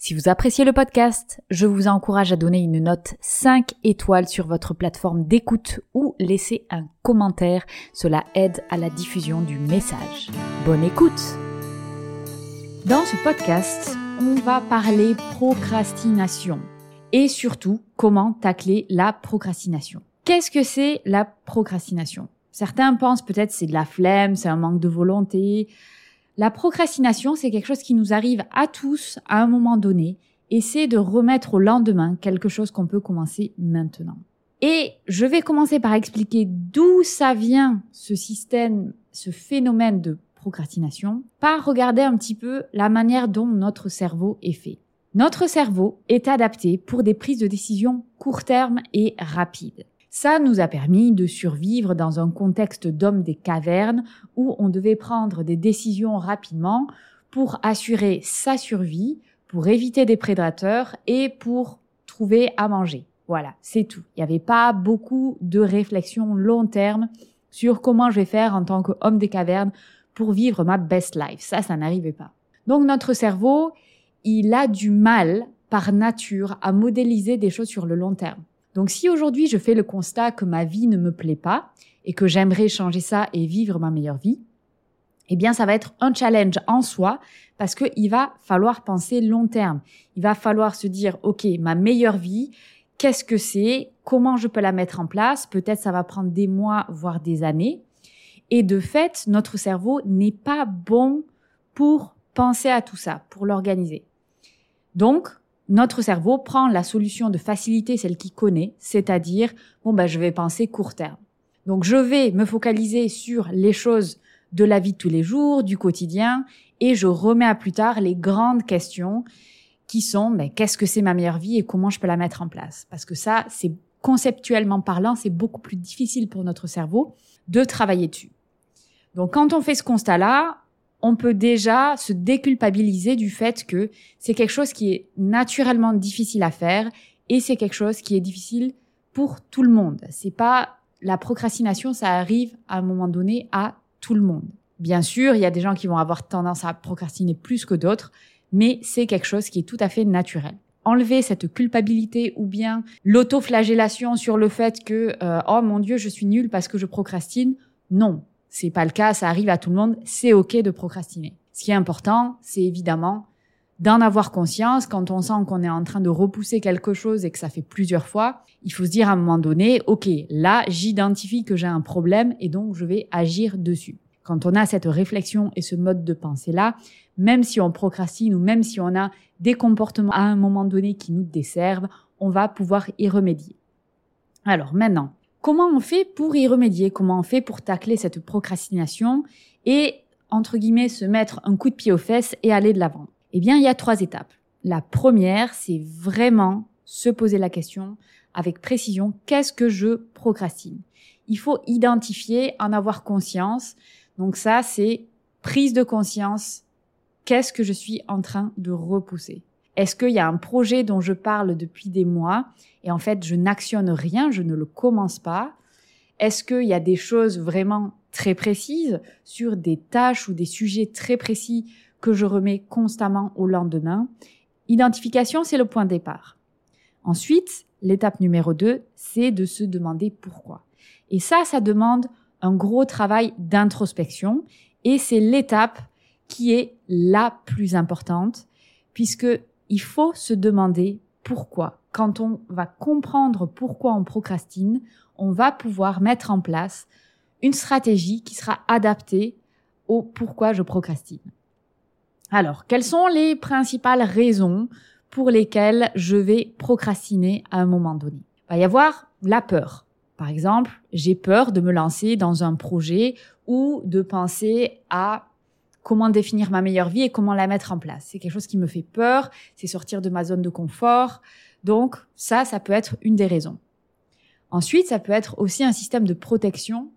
Si vous appréciez le podcast, je vous encourage à donner une note 5 étoiles sur votre plateforme d'écoute ou laisser un commentaire. Cela aide à la diffusion du message. Bonne écoute Dans ce podcast, on va parler procrastination et surtout comment tacler la procrastination. Qu'est-ce que c'est la procrastination? Certains pensent peut-être c'est de la flemme, c'est un manque de volonté, la procrastination, c'est quelque chose qui nous arrive à tous à un moment donné et c'est de remettre au lendemain quelque chose qu'on peut commencer maintenant. Et je vais commencer par expliquer d'où ça vient ce système, ce phénomène de procrastination, par regarder un petit peu la manière dont notre cerveau est fait. Notre cerveau est adapté pour des prises de décision court terme et rapides. Ça nous a permis de survivre dans un contexte d'homme des cavernes où on devait prendre des décisions rapidement pour assurer sa survie, pour éviter des prédateurs et pour trouver à manger. Voilà, c'est tout. Il n'y avait pas beaucoup de réflexion long terme sur comment je vais faire en tant qu'homme des cavernes pour vivre ma best life. Ça, ça n'arrivait pas. Donc notre cerveau, il a du mal par nature à modéliser des choses sur le long terme. Donc si aujourd'hui je fais le constat que ma vie ne me plaît pas et que j'aimerais changer ça et vivre ma meilleure vie, eh bien ça va être un challenge en soi parce qu'il va falloir penser long terme. Il va falloir se dire, OK, ma meilleure vie, qu'est-ce que c'est? Comment je peux la mettre en place? Peut-être ça va prendre des mois, voire des années. Et de fait, notre cerveau n'est pas bon pour penser à tout ça, pour l'organiser. Donc, notre cerveau prend la solution de facilité, celle qu'il connaît, c'est-à-dire, bon, ben, je vais penser court terme. Donc, je vais me focaliser sur les choses de la vie de tous les jours, du quotidien, et je remets à plus tard les grandes questions qui sont, ben, qu'est-ce que c'est ma meilleure vie et comment je peux la mettre en place? Parce que ça, c'est conceptuellement parlant, c'est beaucoup plus difficile pour notre cerveau de travailler dessus. Donc, quand on fait ce constat-là, on peut déjà se déculpabiliser du fait que c'est quelque chose qui est naturellement difficile à faire et c'est quelque chose qui est difficile pour tout le monde. C'est pas la procrastination, ça arrive à un moment donné à tout le monde. Bien sûr, il y a des gens qui vont avoir tendance à procrastiner plus que d'autres, mais c'est quelque chose qui est tout à fait naturel. Enlever cette culpabilité ou bien l'autoflagellation sur le fait que euh, oh mon dieu, je suis nul parce que je procrastine. Non, c'est pas le cas, ça arrive à tout le monde, c'est ok de procrastiner. Ce qui est important, c'est évidemment d'en avoir conscience quand on sent qu'on est en train de repousser quelque chose et que ça fait plusieurs fois. Il faut se dire à un moment donné, ok, là, j'identifie que j'ai un problème et donc je vais agir dessus. Quand on a cette réflexion et ce mode de pensée-là, même si on procrastine ou même si on a des comportements à un moment donné qui nous desservent, on va pouvoir y remédier. Alors maintenant, Comment on fait pour y remédier? Comment on fait pour tacler cette procrastination et, entre guillemets, se mettre un coup de pied aux fesses et aller de l'avant? Eh bien, il y a trois étapes. La première, c'est vraiment se poser la question avec précision, qu'est-ce que je procrastine? Il faut identifier, en avoir conscience. Donc ça, c'est prise de conscience. Qu'est-ce que je suis en train de repousser? Est-ce qu'il y a un projet dont je parle depuis des mois et en fait je n'actionne rien, je ne le commence pas? Est-ce qu'il y a des choses vraiment très précises sur des tâches ou des sujets très précis que je remets constamment au lendemain? Identification, c'est le point de départ. Ensuite, l'étape numéro 2, c'est de se demander pourquoi. Et ça, ça demande un gros travail d'introspection et c'est l'étape qui est la plus importante puisque il faut se demander pourquoi. Quand on va comprendre pourquoi on procrastine, on va pouvoir mettre en place une stratégie qui sera adaptée au pourquoi je procrastine. Alors, quelles sont les principales raisons pour lesquelles je vais procrastiner à un moment donné? Il va y avoir la peur. Par exemple, j'ai peur de me lancer dans un projet ou de penser à comment définir ma meilleure vie et comment la mettre en place. C'est quelque chose qui me fait peur, c'est sortir de ma zone de confort. Donc ça, ça peut être une des raisons. Ensuite, ça peut être aussi un système de protection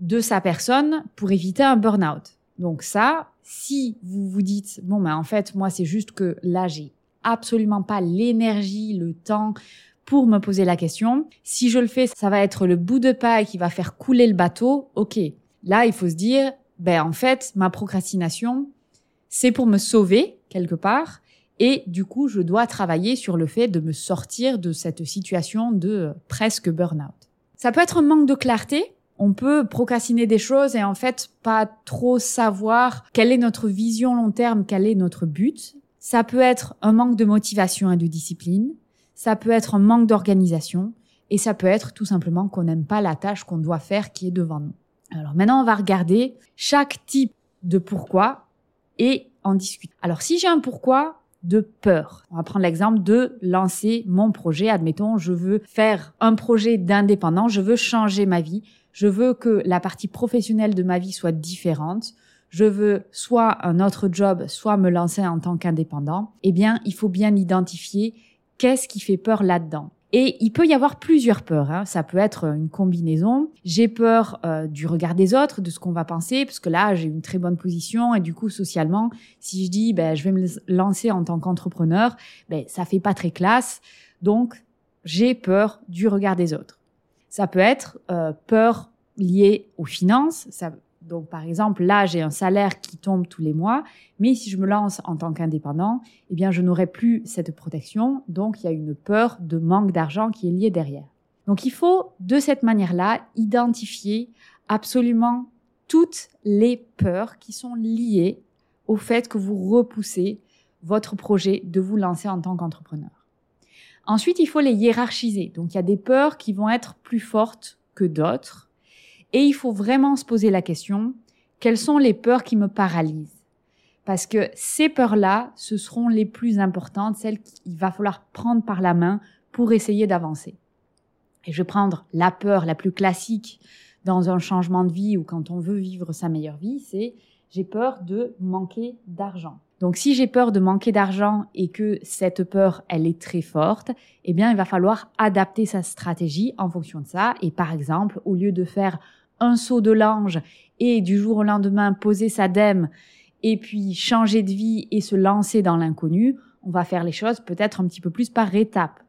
de sa personne pour éviter un burn-out. Donc ça, si vous vous dites, bon, ben en fait, moi, c'est juste que là, j'ai absolument pas l'énergie, le temps pour me poser la question. Si je le fais, ça va être le bout de paille qui va faire couler le bateau. Ok. Là, il faut se dire, ben, en fait, ma procrastination, c'est pour me sauver quelque part. Et du coup, je dois travailler sur le fait de me sortir de cette situation de presque burn-out. Ça peut être un manque de clarté. On peut procrastiner des choses et en fait pas trop savoir quelle est notre vision long terme, quel est notre but. Ça peut être un manque de motivation et de discipline. Ça peut être un manque d'organisation. Et ça peut être tout simplement qu'on n'aime pas la tâche qu'on doit faire qui est devant nous. Alors maintenant, on va regarder chaque type de pourquoi et en discuter. Alors si j'ai un pourquoi, de peur. On va prendre l'exemple de lancer mon projet. Admettons, je veux faire un projet d'indépendant, je veux changer ma vie, je veux que la partie professionnelle de ma vie soit différente, je veux soit un autre job, soit me lancer en tant qu'indépendant. Eh bien, il faut bien identifier qu'est-ce qui fait peur là-dedans. Et il peut y avoir plusieurs peurs. Hein. Ça peut être une combinaison. J'ai peur euh, du regard des autres, de ce qu'on va penser, parce que là, j'ai une très bonne position et du coup, socialement, si je dis, ben, je vais me lancer en tant qu'entrepreneur, ben, ça fait pas très classe. Donc, j'ai peur du regard des autres. Ça peut être euh, peur liée aux finances. Donc, par exemple, là, j'ai un salaire qui tombe tous les mois, mais si je me lance en tant qu'indépendant, eh bien, je n'aurai plus cette protection. Donc, il y a une peur de manque d'argent qui est liée derrière. Donc, il faut, de cette manière-là, identifier absolument toutes les peurs qui sont liées au fait que vous repoussez votre projet de vous lancer en tant qu'entrepreneur. Ensuite, il faut les hiérarchiser. Donc, il y a des peurs qui vont être plus fortes que d'autres. Et il faut vraiment se poser la question, quelles sont les peurs qui me paralysent? Parce que ces peurs-là, ce seront les plus importantes, celles qu'il va falloir prendre par la main pour essayer d'avancer. Et je vais prendre la peur la plus classique dans un changement de vie ou quand on veut vivre sa meilleure vie, c'est j'ai peur de manquer d'argent. Donc si j'ai peur de manquer d'argent et que cette peur, elle est très forte, eh bien il va falloir adapter sa stratégie en fonction de ça. Et par exemple, au lieu de faire un saut de l'ange et du jour au lendemain poser sa dème et puis changer de vie et se lancer dans l'inconnu, on va faire les choses peut-être un petit peu plus par étapes.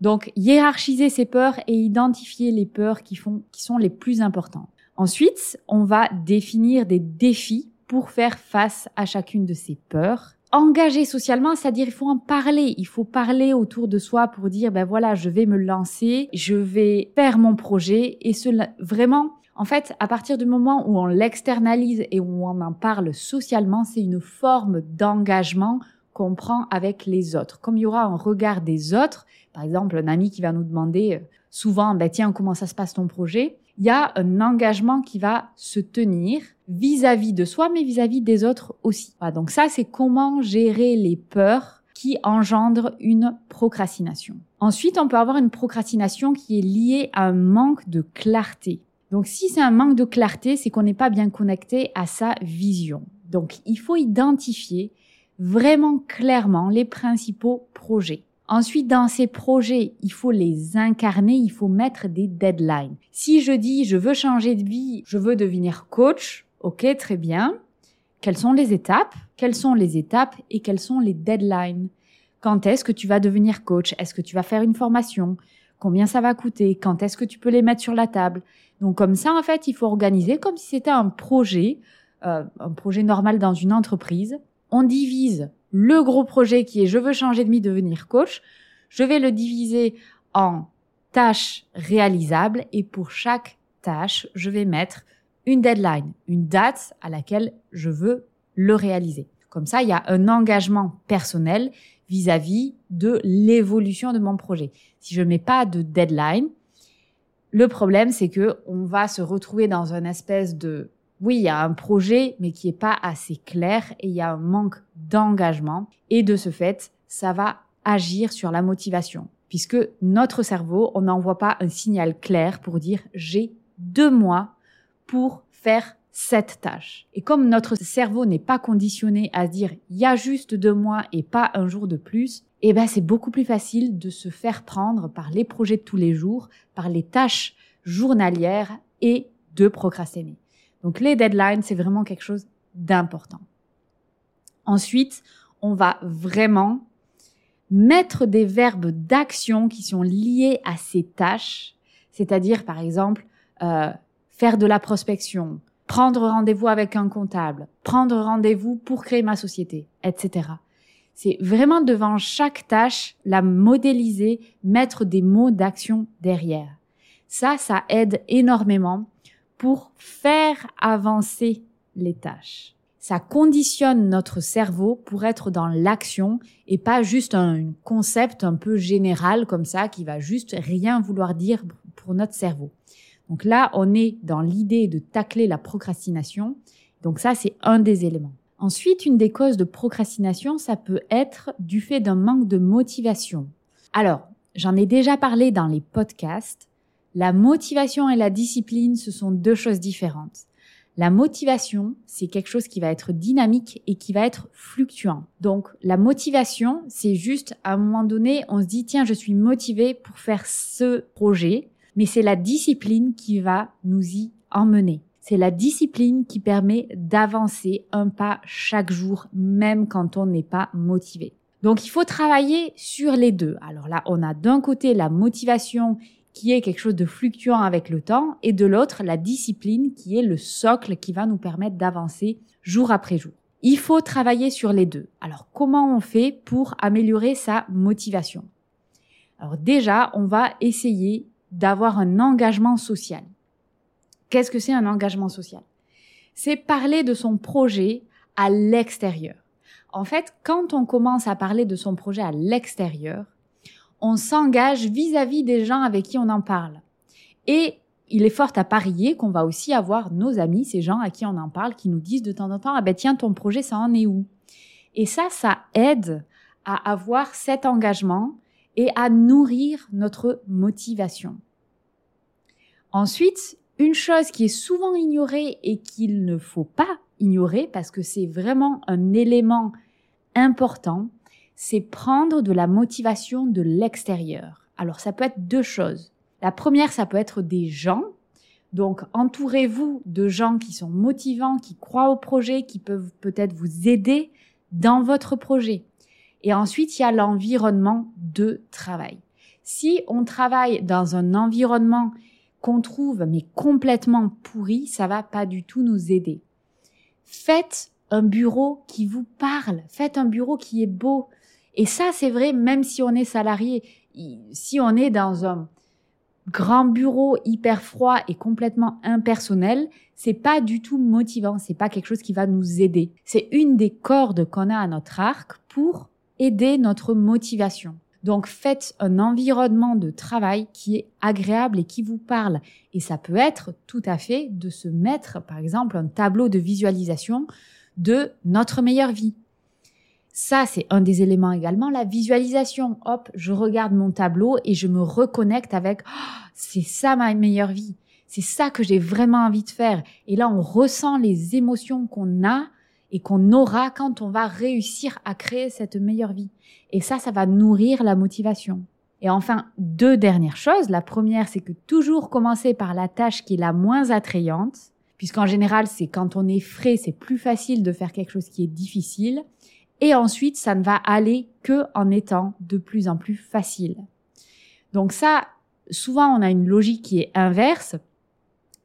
Donc, hiérarchiser ses peurs et identifier les peurs qui font, qui sont les plus importantes. Ensuite, on va définir des défis pour faire face à chacune de ces peurs. Engager socialement, c'est-à-dire il faut en parler, il faut parler autour de soi pour dire ben voilà, je vais me lancer, je vais faire mon projet et cela vraiment en fait, à partir du moment où on l'externalise et où on en parle socialement, c'est une forme d'engagement qu'on prend avec les autres. Comme il y aura un regard des autres, par exemple, un ami qui va nous demander euh, souvent, ben tiens, comment ça se passe ton projet? il y a un engagement qui va se tenir vis-à-vis de soi, mais vis-à-vis des autres aussi. donc ça, c'est comment gérer les peurs qui engendrent une procrastination. Ensuite, on peut avoir une procrastination qui est liée à un manque de clarté. Donc si c'est un manque de clarté, c'est qu'on n'est pas bien connecté à sa vision. Donc il faut identifier vraiment clairement les principaux projets. Ensuite, dans ces projets, il faut les incarner, il faut mettre des deadlines. Si je dis je veux changer de vie, je veux devenir coach, ok, très bien. Quelles sont les étapes? Quelles sont les étapes et quelles sont les deadlines? Quand est-ce que tu vas devenir coach? Est-ce que tu vas faire une formation? Combien ça va coûter? Quand est-ce que tu peux les mettre sur la table? Donc comme ça, en fait, il faut organiser comme si c'était un projet, euh, un projet normal dans une entreprise. On divise le gros projet qui est je veux changer de vie, devenir coach, je vais le diviser en tâches réalisables et pour chaque tâche, je vais mettre une deadline, une date à laquelle je veux le réaliser. Comme ça, il y a un engagement personnel vis-à-vis de l'évolution de mon projet. Si je mets pas de deadline, le problème, c'est que on va se retrouver dans une espèce de oui, il y a un projet, mais qui est pas assez clair et il y a un manque d'engagement. Et de ce fait, ça va agir sur la motivation. Puisque notre cerveau, on n'envoie pas un signal clair pour dire j'ai deux mois pour faire cette tâche. Et comme notre cerveau n'est pas conditionné à dire il y a juste deux mois et pas un jour de plus, eh ben c'est beaucoup plus facile de se faire prendre par les projets de tous les jours, par les tâches journalières et de procrastiner. Donc les deadlines, c'est vraiment quelque chose d'important. Ensuite, on va vraiment mettre des verbes d'action qui sont liés à ces tâches, c'est-à-dire par exemple euh, faire de la prospection, prendre rendez-vous avec un comptable, prendre rendez-vous pour créer ma société, etc. C'est vraiment devant chaque tâche la modéliser, mettre des mots d'action derrière. Ça, ça aide énormément pour faire avancer les tâches. Ça conditionne notre cerveau pour être dans l'action et pas juste un concept un peu général comme ça qui va juste rien vouloir dire pour notre cerveau. Donc là, on est dans l'idée de tacler la procrastination. Donc ça, c'est un des éléments. Ensuite, une des causes de procrastination, ça peut être du fait d'un manque de motivation. Alors, j'en ai déjà parlé dans les podcasts. La motivation et la discipline, ce sont deux choses différentes. La motivation, c'est quelque chose qui va être dynamique et qui va être fluctuant. Donc, la motivation, c'est juste à un moment donné, on se dit, tiens, je suis motivé pour faire ce projet mais c'est la discipline qui va nous y emmener. C'est la discipline qui permet d'avancer un pas chaque jour, même quand on n'est pas motivé. Donc il faut travailler sur les deux. Alors là, on a d'un côté la motivation qui est quelque chose de fluctuant avec le temps, et de l'autre, la discipline qui est le socle qui va nous permettre d'avancer jour après jour. Il faut travailler sur les deux. Alors comment on fait pour améliorer sa motivation? Alors déjà, on va essayer d'avoir un engagement social. Qu'est-ce que c'est un engagement social? C'est parler de son projet à l'extérieur. En fait, quand on commence à parler de son projet à l'extérieur, on s'engage vis-à-vis des gens avec qui on en parle. Et il est fort à parier qu'on va aussi avoir nos amis, ces gens à qui on en parle, qui nous disent de temps en temps, ah ben tiens, ton projet, ça en est où? Et ça, ça aide à avoir cet engagement et à nourrir notre motivation. Ensuite, une chose qui est souvent ignorée et qu'il ne faut pas ignorer parce que c'est vraiment un élément important, c'est prendre de la motivation de l'extérieur. Alors ça peut être deux choses. La première, ça peut être des gens. Donc entourez-vous de gens qui sont motivants, qui croient au projet, qui peuvent peut-être vous aider dans votre projet. Et ensuite, il y a l'environnement de travail. Si on travaille dans un environnement qu'on trouve mais complètement pourri, ça va pas du tout nous aider. Faites un bureau qui vous parle, faites un bureau qui est beau. Et ça, c'est vrai, même si on est salarié, si on est dans un grand bureau hyper froid et complètement impersonnel, c'est pas du tout motivant, c'est pas quelque chose qui va nous aider. C'est une des cordes qu'on a à notre arc pour aider notre motivation. Donc faites un environnement de travail qui est agréable et qui vous parle. Et ça peut être tout à fait de se mettre, par exemple, un tableau de visualisation de notre meilleure vie. Ça, c'est un des éléments également, la visualisation. Hop, je regarde mon tableau et je me reconnecte avec, oh, c'est ça ma meilleure vie. C'est ça que j'ai vraiment envie de faire. Et là, on ressent les émotions qu'on a et qu'on aura quand on va réussir à créer cette meilleure vie. Et ça, ça va nourrir la motivation. Et enfin, deux dernières choses. La première, c'est que toujours commencer par la tâche qui est la moins attrayante, puisqu'en général, c'est quand on est frais, c'est plus facile de faire quelque chose qui est difficile. Et ensuite, ça ne va aller que en étant de plus en plus facile. Donc ça, souvent, on a une logique qui est inverse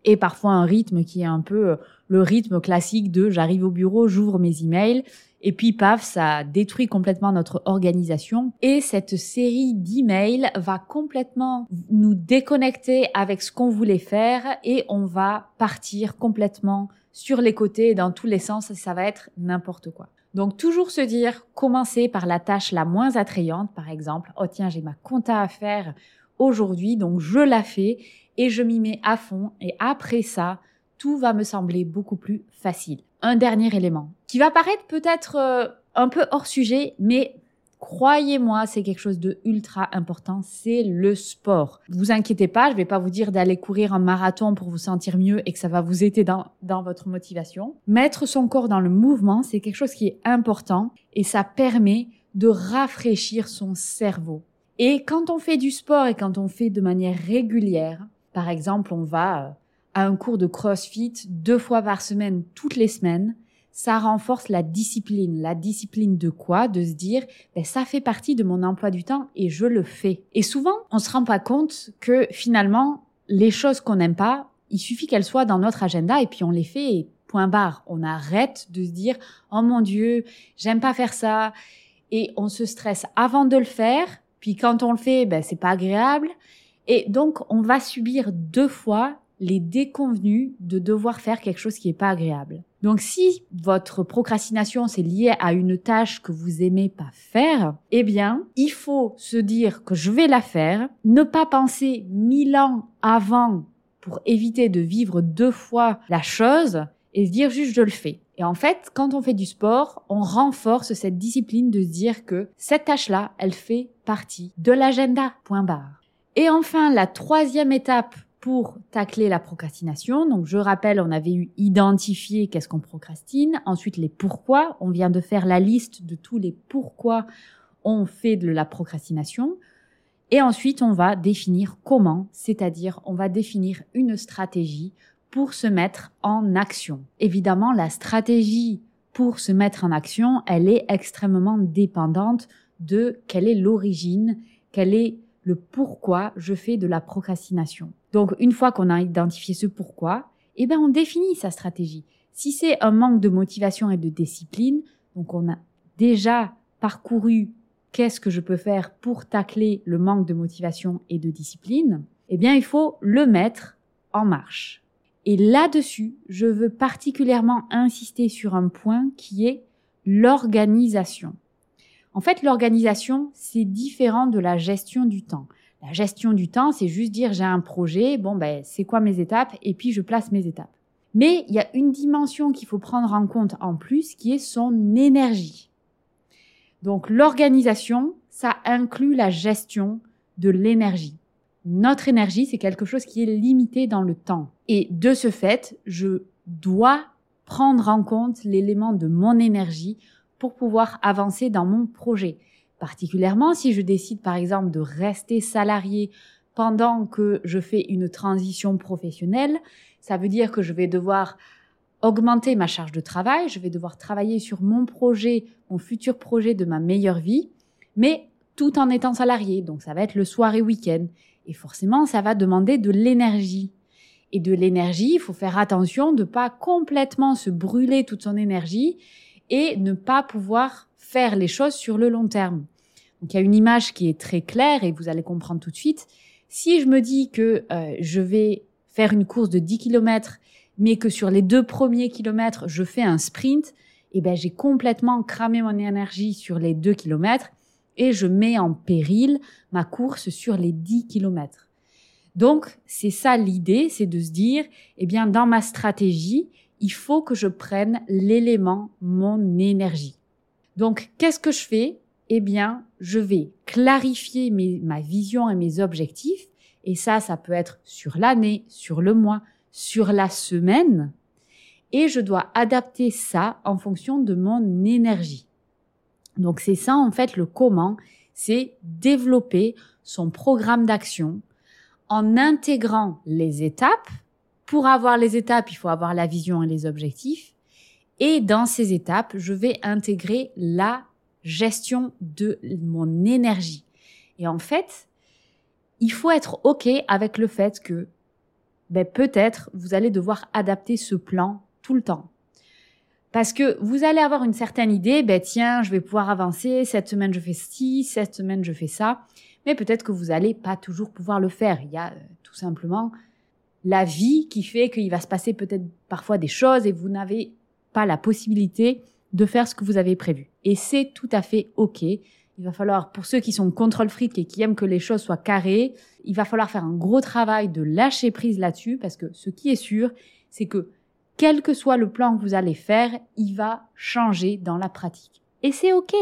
et parfois un rythme qui est un peu le rythme classique de j'arrive au bureau, j'ouvre mes emails, et puis paf, ça détruit complètement notre organisation. Et cette série d'emails va complètement nous déconnecter avec ce qu'on voulait faire et on va partir complètement sur les côtés dans tous les sens. Ça va être n'importe quoi. Donc toujours se dire, commencer par la tâche la moins attrayante, par exemple, oh tiens, j'ai ma compta à faire aujourd'hui, donc je la fais et je m'y mets à fond. Et après ça, tout va me sembler beaucoup plus facile. Un dernier élément qui va paraître peut-être euh, un peu hors sujet, mais Croyez-moi, c'est quelque chose de ultra important, c'est le sport. Vous inquiétez pas, je vais pas vous dire d'aller courir un marathon pour vous sentir mieux et que ça va vous aider dans, dans votre motivation. Mettre son corps dans le mouvement, c'est quelque chose qui est important et ça permet de rafraîchir son cerveau. Et quand on fait du sport et quand on fait de manière régulière, par exemple, on va à un cours de CrossFit deux fois par semaine, toutes les semaines, ça renforce la discipline. La discipline de quoi? De se dire, ben, ça fait partie de mon emploi du temps et je le fais. Et souvent, on se rend pas compte que finalement, les choses qu'on n'aime pas, il suffit qu'elles soient dans notre agenda et puis on les fait et point barre. On arrête de se dire, oh mon Dieu, j'aime pas faire ça. Et on se stresse avant de le faire. Puis quand on le fait, ben, c'est pas agréable. Et donc, on va subir deux fois les déconvenus de devoir faire quelque chose qui n'est pas agréable. Donc si votre procrastination c'est lié à une tâche que vous aimez pas faire, eh bien, il faut se dire que je vais la faire, ne pas penser mille ans avant pour éviter de vivre deux fois la chose et se dire juste je le fais. Et en fait, quand on fait du sport, on renforce cette discipline de se dire que cette tâche-là, elle fait partie de l'agenda. Point barre. Et enfin, la troisième étape pour tacler la procrastination. Donc, je rappelle, on avait eu identifier qu'est-ce qu'on procrastine. Ensuite, les pourquoi. On vient de faire la liste de tous les pourquoi on fait de la procrastination. Et ensuite, on va définir comment, c'est-à-dire on va définir une stratégie pour se mettre en action. Évidemment, la stratégie pour se mettre en action, elle est extrêmement dépendante de quelle est l'origine, quelle est le pourquoi je fais de la procrastination. Donc, une fois qu'on a identifié ce pourquoi, eh ben, on définit sa stratégie. Si c'est un manque de motivation et de discipline, donc on a déjà parcouru qu'est-ce que je peux faire pour tacler le manque de motivation et de discipline, eh bien, il faut le mettre en marche. Et là-dessus, je veux particulièrement insister sur un point qui est l'organisation. En fait, l'organisation, c'est différent de la gestion du temps. La gestion du temps, c'est juste dire j'ai un projet, bon ben c'est quoi mes étapes et puis je place mes étapes. Mais il y a une dimension qu'il faut prendre en compte en plus qui est son énergie. Donc l'organisation, ça inclut la gestion de l'énergie. Notre énergie, c'est quelque chose qui est limité dans le temps. Et de ce fait, je dois prendre en compte l'élément de mon énergie pour pouvoir avancer dans mon projet. Particulièrement si je décide par exemple de rester salarié pendant que je fais une transition professionnelle, ça veut dire que je vais devoir augmenter ma charge de travail, je vais devoir travailler sur mon projet, mon futur projet de ma meilleure vie, mais tout en étant salarié. Donc ça va être le soir et week-end. Et forcément, ça va demander de l'énergie. Et de l'énergie, il faut faire attention de pas complètement se brûler toute son énergie et ne pas pouvoir faire les choses sur le long terme. Donc il y a une image qui est très claire et vous allez comprendre tout de suite. Si je me dis que euh, je vais faire une course de 10 km, mais que sur les deux premiers kilomètres, je fais un sprint, eh ben j'ai complètement cramé mon énergie sur les deux kilomètres et je mets en péril ma course sur les 10 kilomètres. Donc, c'est ça l'idée, c'est de se dire, eh bien, dans ma stratégie, il faut que je prenne l'élément mon énergie. Donc, qu'est-ce que je fais? Eh bien, je vais clarifier ma vision et mes objectifs. Et ça, ça peut être sur l'année, sur le mois, sur la semaine. Et je dois adapter ça en fonction de mon énergie. Donc, c'est ça, en fait, le comment. C'est développer son programme d'action en intégrant les étapes pour avoir les étapes, il faut avoir la vision et les objectifs. Et dans ces étapes, je vais intégrer la gestion de mon énergie. Et en fait, il faut être OK avec le fait que ben, peut-être vous allez devoir adapter ce plan tout le temps. Parce que vous allez avoir une certaine idée, ben tiens, je vais pouvoir avancer, cette semaine je fais ci, cette semaine je fais ça, mais peut-être que vous n'allez pas toujours pouvoir le faire. Il y a euh, tout simplement la vie qui fait qu'il va se passer peut-être parfois des choses et vous n'avez pas la possibilité de faire ce que vous avez prévu. Et c'est tout à fait OK. Il va falloir, pour ceux qui sont contrôle fric et qui aiment que les choses soient carrées, il va falloir faire un gros travail de lâcher prise là-dessus parce que ce qui est sûr, c'est que quel que soit le plan que vous allez faire, il va changer dans la pratique. Et c'est OK.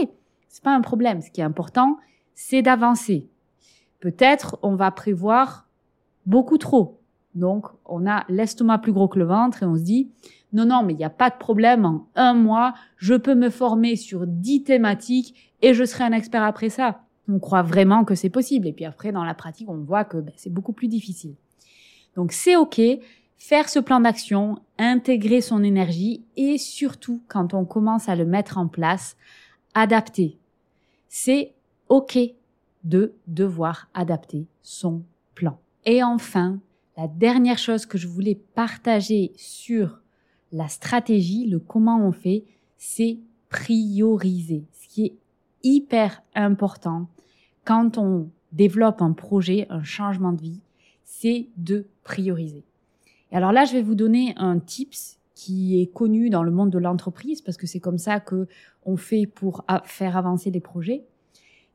C'est pas un problème. Ce qui est important, c'est d'avancer. Peut-être on va prévoir beaucoup trop. Donc, on a l'estomac plus gros que le ventre et on se dit, non, non, mais il n'y a pas de problème. En un mois, je peux me former sur dix thématiques et je serai un expert après ça. On croit vraiment que c'est possible. Et puis après, dans la pratique, on voit que ben, c'est beaucoup plus difficile. Donc, c'est OK. Faire ce plan d'action, intégrer son énergie et surtout, quand on commence à le mettre en place, adapter. C'est OK de devoir adapter son plan. Et enfin, la dernière chose que je voulais partager sur la stratégie, le comment on fait, c'est prioriser. Ce qui est hyper important quand on développe un projet, un changement de vie, c'est de prioriser. Et alors là, je vais vous donner un tips qui est connu dans le monde de l'entreprise parce que c'est comme ça que on fait pour faire avancer des projets.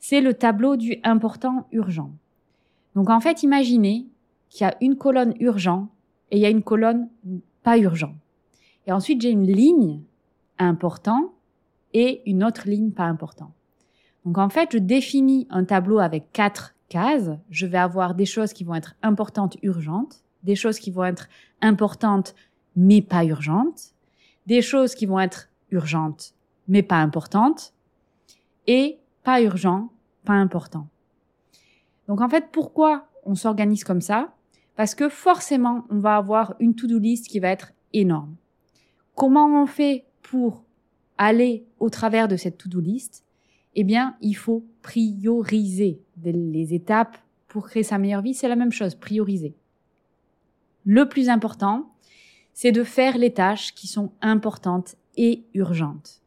C'est le tableau du important urgent. Donc en fait, imaginez qu'il y a une colonne urgent et il y a une colonne pas urgent. Et ensuite, j'ai une ligne important et une autre ligne pas important. Donc en fait, je définis un tableau avec quatre cases. Je vais avoir des choses qui vont être importantes, urgentes, des choses qui vont être importantes mais pas urgentes, des choses qui vont être urgentes mais pas importantes, et pas urgent, pas important. Donc en fait, pourquoi on s'organise comme ça Parce que forcément, on va avoir une to-do list qui va être énorme. Comment on fait pour aller au travers de cette to-do list? Eh bien, il faut prioriser les étapes pour créer sa meilleure vie. C'est la même chose, prioriser. Le plus important, c'est de faire les tâches qui sont importantes et urgentes.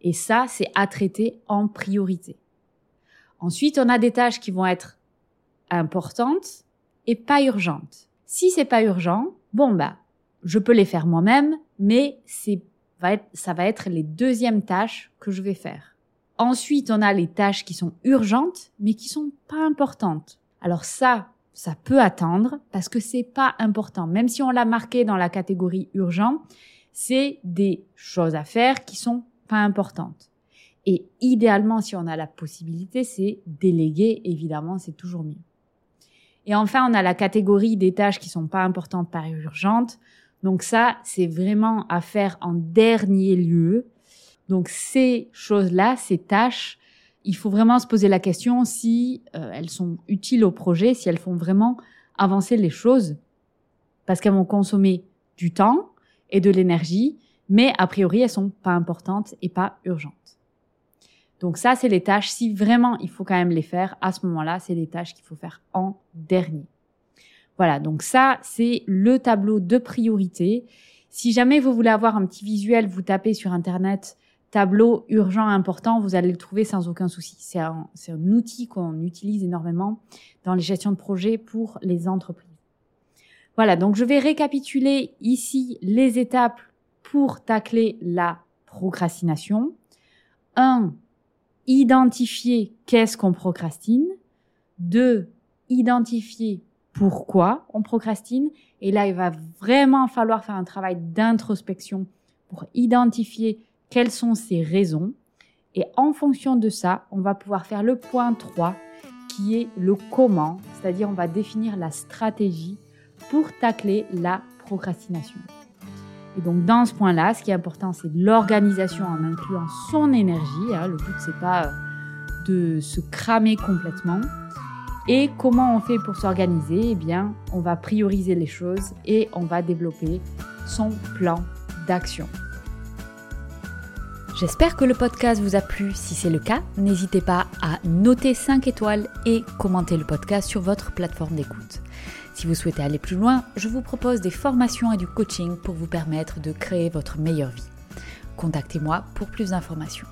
Et ça, c'est à traiter en priorité. Ensuite, on a des tâches qui vont être importantes et pas urgentes. Si c'est pas urgent, bon bah, je peux les faire moi-même, mais c'est va être, ça va être les deuxièmes tâches que je vais faire. Ensuite, on a les tâches qui sont urgentes, mais qui sont pas importantes. Alors ça, ça peut attendre parce que c'est pas important. Même si on l'a marqué dans la catégorie urgent, c'est des choses à faire qui sont pas importantes. Et idéalement, si on a la possibilité, c'est déléguer. Évidemment, c'est toujours mieux. Et enfin, on a la catégorie des tâches qui sont pas importantes par urgentes. Donc ça, c'est vraiment à faire en dernier lieu. Donc ces choses-là, ces tâches, il faut vraiment se poser la question si euh, elles sont utiles au projet, si elles font vraiment avancer les choses, parce qu'elles vont consommer du temps et de l'énergie, mais a priori elles sont pas importantes et pas urgentes. Donc ça, c'est les tâches. Si vraiment il faut quand même les faire, à ce moment-là, c'est les tâches qu'il faut faire en dernier. Voilà, donc ça, c'est le tableau de priorité. Si jamais vous voulez avoir un petit visuel, vous tapez sur Internet tableau urgent important, vous allez le trouver sans aucun souci. C'est un, outil qu'on utilise énormément dans les gestions de projets pour les entreprises. Voilà, donc je vais récapituler ici les étapes pour tacler la procrastination. 1. Identifier qu'est-ce qu'on procrastine. 2. Identifier pourquoi on procrastine. Et là, il va vraiment falloir faire un travail d'introspection pour identifier quelles sont ces raisons. Et en fonction de ça, on va pouvoir faire le point 3 qui est le comment, c'est-à-dire on va définir la stratégie pour tacler la procrastination. Et donc dans ce point-là, ce qui est important, c'est l'organisation en incluant son énergie. Hein. Le but, c'est pas euh, de se cramer complètement, et comment on fait pour s'organiser? Eh bien, on va prioriser les choses et on va développer son plan d'action. J'espère que le podcast vous a plu. Si c'est le cas, n'hésitez pas à noter 5 étoiles et commenter le podcast sur votre plateforme d'écoute. Si vous souhaitez aller plus loin, je vous propose des formations et du coaching pour vous permettre de créer votre meilleure vie. Contactez-moi pour plus d'informations.